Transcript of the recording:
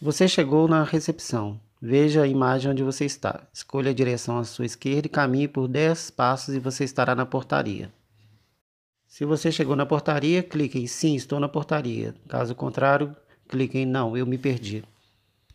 Você chegou na recepção. Veja a imagem onde você está. Escolha a direção à sua esquerda e caminhe por 10 passos e você estará na portaria. Se você chegou na portaria, clique em Sim, estou na portaria. Caso contrário, clique em Não, eu me perdi.